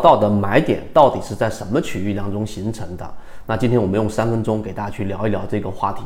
到的买点到底是在什么区域当中形成的？那今天我们用三分钟给大家去聊一聊这个话题。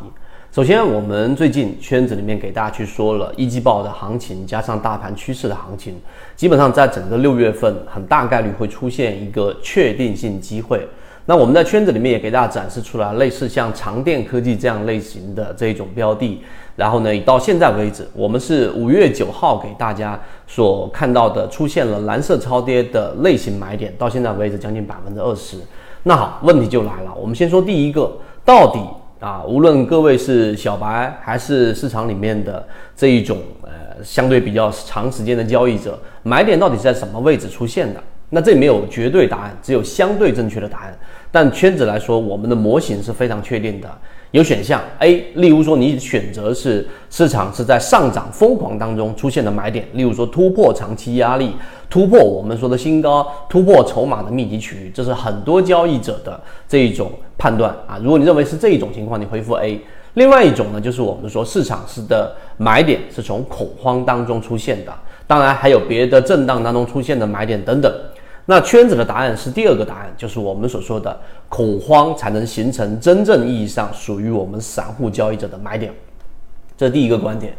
首先，我们最近圈子里面给大家去说了一季报的行情，加上大盘趋势的行情，基本上在整个六月份很大概率会出现一个确定性机会。那我们在圈子里面也给大家展示出来，类似像长电科技这样类型的这种标的。然后呢，到现在为止，我们是五月九号给大家所看到的出现了蓝色超跌的类型买点，到现在为止将近百分之二十。那好，问题就来了，我们先说第一个，到底啊，无论各位是小白还是市场里面的这一种呃相对比较长时间的交易者，买点到底是在什么位置出现的？那这没有绝对答案，只有相对正确的答案。但圈子来说，我们的模型是非常确定的。有选项 A，例如说你选择是市场是在上涨疯狂当中出现的买点，例如说突破长期压力，突破我们说的新高，突破筹码的密集区域，这是很多交易者的这一种判断啊。如果你认为是这一种情况，你回复 A。另外一种呢，就是我们说市场是的买点是从恐慌当中出现的，当然还有别的震荡当中出现的买点等等。那圈子的答案是第二个答案，就是我们所说的恐慌才能形成真正意义上属于我们散户交易者的买点，这第一个观点。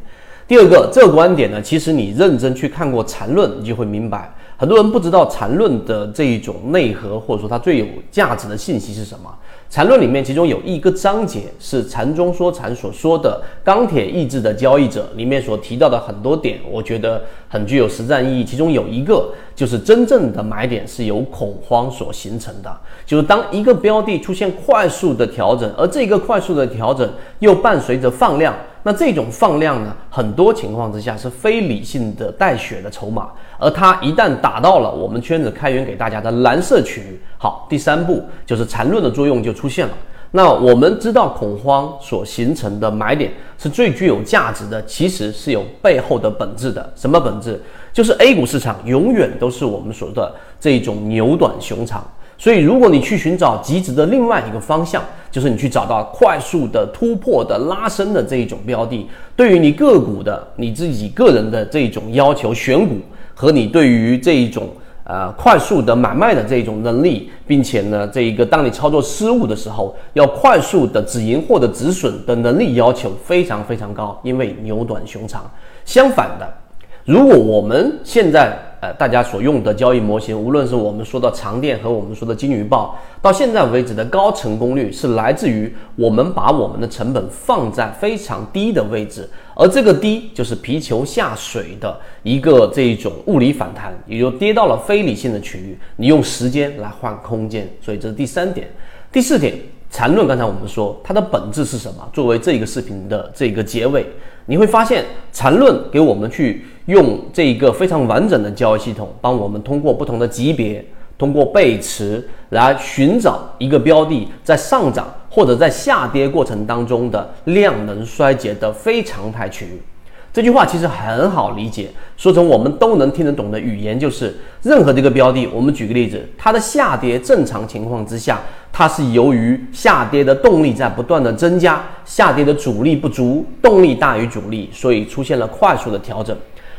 第二个，这个观点呢，其实你认真去看过缠论，你就会明白，很多人不知道缠论的这一种内核，或者说它最有价值的信息是什么。缠论里面，其中有一个章节是禅中说禅所说的钢铁意志的交易者里面所提到的很多点，我觉得很具有实战意义。其中有一个就是真正的买点是由恐慌所形成的，就是当一个标的出现快速的调整，而这个快速的调整又伴随着放量。那这种放量呢，很多情况之下是非理性的带血的筹码，而它一旦打到了我们圈子开源给大家的蓝色区域，好，第三步就是缠论的作用就出现了。那我们知道恐慌所形成的买点是最具有价值的，其实是有背后的本质的。什么本质？就是 A 股市场永远都是我们所说的这种牛短熊长。所以，如果你去寻找极值的另外一个方向，就是你去找到快速的突破的拉升的这一种标的，对于你个股的你自己个人的这种要求选股和你对于这一种呃快速的买卖的这种能力，并且呢，这一个当你操作失误的时候，要快速的止盈或者止损的能力要求非常非常高，因为牛短熊长。相反的，如果我们现在呃大家所用的交易模型，无论是我们说的长电和我们说的金鱼报，到现在为止的高成功率是来自于我们把我们的成本放在非常低的位置，而这个低就是皮球下水的一个这一种物理反弹，也就跌到了非理性的区域，你用时间来换空间，所以这是第三点。第四点，缠论刚才我们说它的本质是什么？作为这个视频的这个结尾，你会发现缠论给我们去。用这一个非常完整的交易系统，帮我们通过不同的级别，通过背驰来寻找一个标的在上涨或者在下跌过程当中的量能衰竭的非常态区域。这句话其实很好理解，说成我们都能听得懂的语言，就是任何这个标的，我们举个例子，它的下跌正常情况之下，它是由于下跌的动力在不断的增加，下跌的阻力不足，动力大于阻力，所以出现了快速的调整。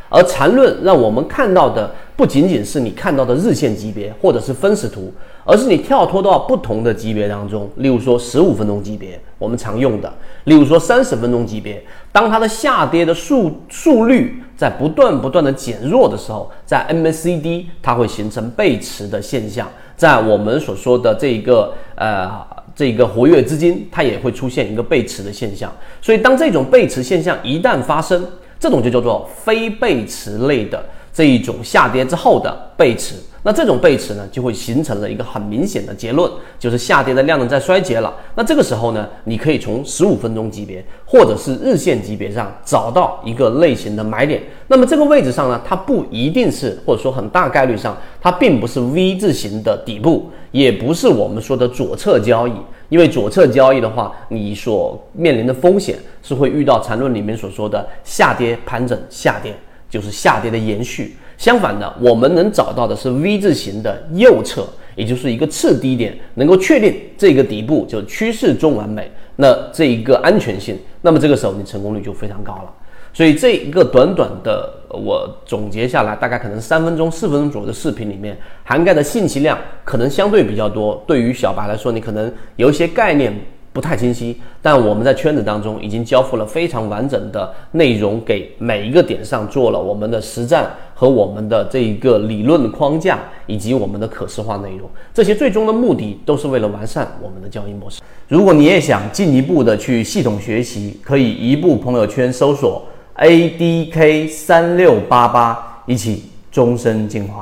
而缠论让我们看到的不仅仅是你看到的日线级别或者是分时图，而是你跳脱到不同的级别当中，例如说十五分钟级别，我们常用的；例如说三十分钟级别，当它的下跌的速速率在不断不断的减弱的时候，在 MACD 它会形成背驰的现象，在我们所说的这个呃这个活跃资金，它也会出现一个背驰的现象。所以当这种背驰现象一旦发生，这种就叫做非背驰类的这一种下跌之后的背驰，那这种背驰呢，就会形成了一个很明显的结论，就是下跌的量能在衰竭了。那这个时候呢，你可以从十五分钟级别或者是日线级别上找到一个类型的买点。那么这个位置上呢，它不一定是，或者说很大概率上，它并不是 V 字形的底部，也不是我们说的左侧交易。因为左侧交易的话，你所面临的风险是会遇到缠论里面所说的下跌盘整下跌，就是下跌的延续。相反的，我们能找到的是 V 字形的右侧，也就是一个次低点，能够确定这个底部就趋势中完美，那这一个安全性，那么这个时候你成功率就非常高了。所以这一个短短的我总结下来，大概可能三分钟、四分钟左右的视频里面，涵盖的信息量可能相对比较多。对于小白来说，你可能有一些概念。不太清晰，但我们在圈子当中已经交付了非常完整的内容，给每一个点上做了我们的实战和我们的这一个理论框架，以及我们的可视化内容。这些最终的目的都是为了完善我们的交易模式。如果你也想进一步的去系统学习，可以移步朋友圈搜索 A D K 三六八八，一起终身进化。